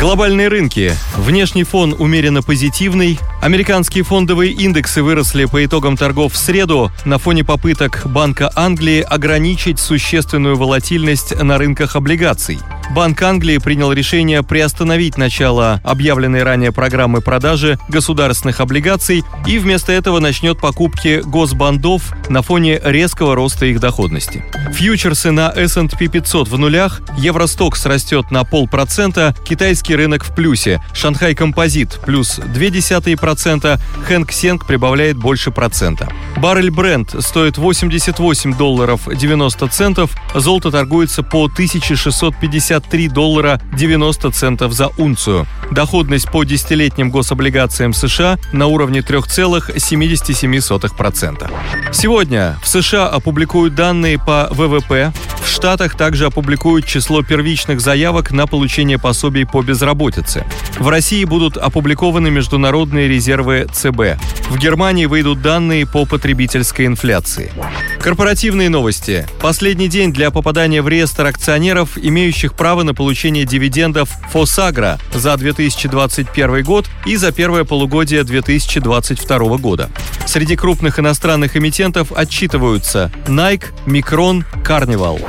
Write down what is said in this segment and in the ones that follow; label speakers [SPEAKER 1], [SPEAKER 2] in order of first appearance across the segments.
[SPEAKER 1] Глобальные рынки. Внешний фон умеренно позитивный. Американские фондовые индексы выросли по итогам торгов в среду на фоне попыток Банка Англии ограничить существенную волатильность на рынках облигаций. Банк Англии принял решение приостановить начало объявленной ранее программы продажи государственных облигаций и вместо этого начнет покупки госбандов на фоне резкого роста их доходности. Фьючерсы на S&P 500 в нулях, Евростокс растет на полпроцента, китайский рынок в плюсе, Шанхай Композит плюс 0,2%, Хэнк Сенг прибавляет больше процента. Баррель Бренд стоит 88 долларов 90 центов, золото торгуется по 1653 доллара 90 центов за унцию. Доходность по десятилетним гособлигациям США на уровне 3,77%. Сегодня в США опубликуют данные по ВВП, в Штатах также опубликуют число первичных заявок на получение пособий по безработице. В России будут опубликованы международные резервы ЦБ. В Германии выйдут данные по потребительской инфляции. Корпоративные новости. Последний день для попадания в реестр акционеров, имеющих право на получение дивидендов Фосагра за 2021 год и за первое полугодие 2022 года. Среди крупных иностранных эмитентов отчитываются Nike, Micron, Carnival.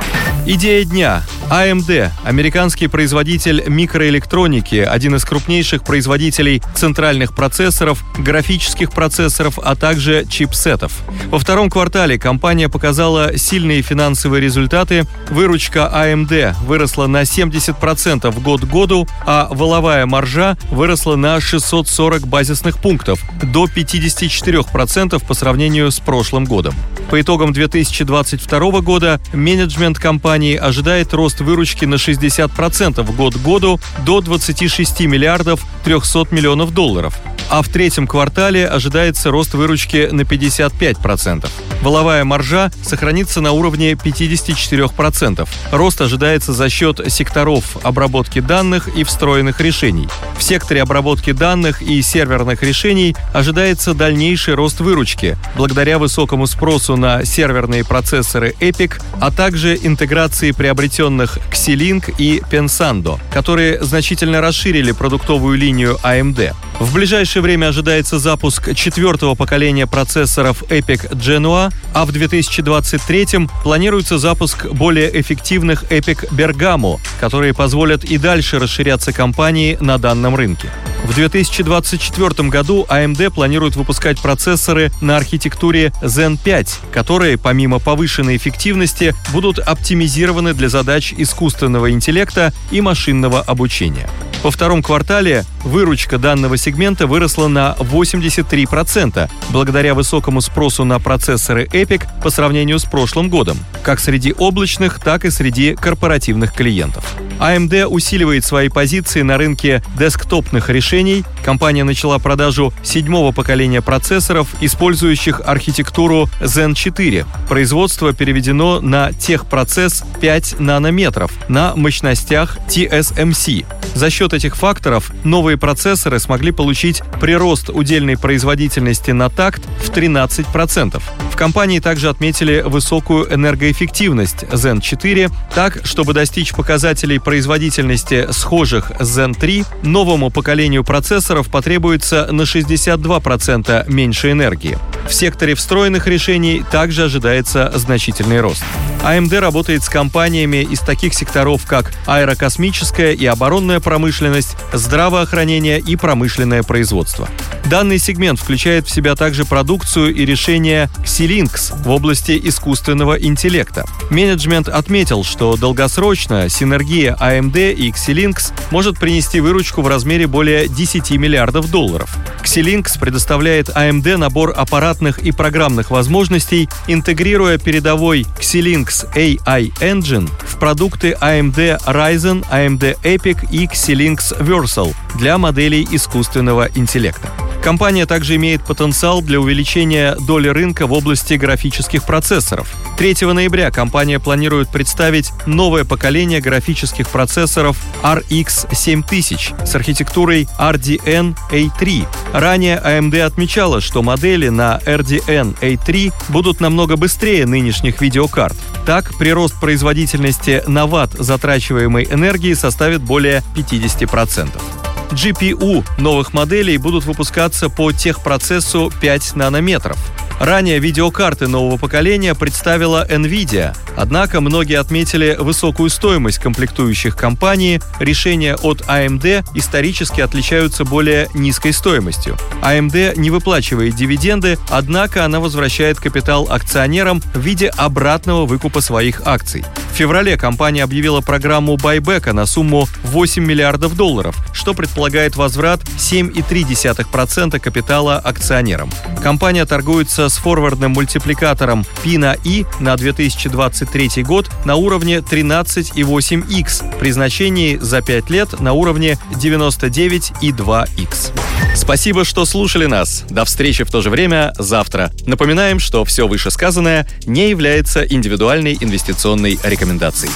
[SPEAKER 1] Идея дня. AMD – американский производитель микроэлектроники, один из крупнейших производителей центральных процессоров, графических процессоров, а также чипсетов. Во втором квартале компания показала сильные финансовые результаты. Выручка AMD выросла на 70% год к году, а воловая маржа выросла на 640 базисных пунктов до 54% по сравнению с прошлым годом. По итогам 2022 года менеджмент компании ожидает рост выручки на 60% год к году до 26 миллиардов 300 миллионов долларов, а в третьем квартале ожидается рост выручки на 55%. Воловая маржа сохранится на уровне 54%. Рост ожидается за счет секторов обработки данных и встроенных решений. В секторе обработки данных и серверных решений ожидается дальнейший рост выручки, благодаря высокому спросу на серверные процессоры EPIC, а также интеграции приобретенных Xilinx и Pensando, которые значительно расширили продуктовую линию AMD. В ближайшее время ожидается запуск четвертого поколения процессоров EPIC Genoa, а в 2023 планируется запуск более эффективных EPIC Bergamo, которые позволят и дальше расширяться компании на данном рынке. В 2024 году AMD планирует выпускать процессоры на архитектуре Zen 5, которые, помимо повышенной эффективности, будут оптимизированы для задач искусственного интеллекта и машинного обучения. Во втором квартале выручка данного сегмента выросла на 83%, благодаря высокому спросу на процессоры EPIC по сравнению с прошлым годом, как среди облачных, так и среди корпоративных клиентов. AMD усиливает свои позиции на рынке десктопных решений. Компания начала продажу седьмого поколения процессоров, использующих архитектуру Zen 4. Производство переведено на техпроцесс 5 нанометров на мощностях TSMC. За счет этих факторов новые процессоры смогли получить прирост удельной производительности на такт в 13%. Компании также отметили высокую энергоэффективность Zen 4, так, чтобы достичь показателей производительности схожих с Zen 3, новому поколению процессоров потребуется на 62% меньше энергии. В секторе встроенных решений также ожидается значительный рост. AMD работает с компаниями из таких секторов, как аэрокосмическая и оборонная промышленность, здравоохранение и промышленное производство. Данный сегмент включает в себя также продукцию и решения Xilinx в области искусственного интеллекта. Менеджмент отметил, что долгосрочно синергия AMD и Xilinx может принести выручку в размере более 10 миллиардов долларов. Xilinx предоставляет AMD набор аппаратных и программных возможностей, интегрируя передовой Xilinx AI Engine в продукты AMD Ryzen, AMD Epic и Xilinx Versal для моделей искусственного интеллекта. Компания также имеет потенциал для увеличения доли рынка в области графических процессоров. 3 ноября компания планирует представить новое поколение графических процессоров RX 7000 с архитектурой RDN A3. Ранее AMD отмечала, что модели на RDN A3 будут намного быстрее нынешних видеокарт. Так, прирост производительности на ватт затрачиваемой энергии составит более 50%. GPU новых моделей будут выпускаться по техпроцессу 5 нанометров. Ранее видеокарты нового поколения представила Nvidia, однако многие отметили высокую стоимость комплектующих компании, решения от AMD исторически отличаются более низкой стоимостью. AMD не выплачивает дивиденды, однако она возвращает капитал акционерам в виде обратного выкупа своих акций. Феврале компания объявила программу байбека на сумму 8 миллиардов долларов, что предполагает возврат 7,3% капитала акционерам. Компания торгуется с форвардным мультипликатором P на I на 2023 год на уровне 13,8x при значении за 5 лет на уровне 99,2x. Спасибо, что слушали нас. До встречи в то же время завтра. Напоминаем, что все вышесказанное не является индивидуальной инвестиционной рекомендацией рекомендаций.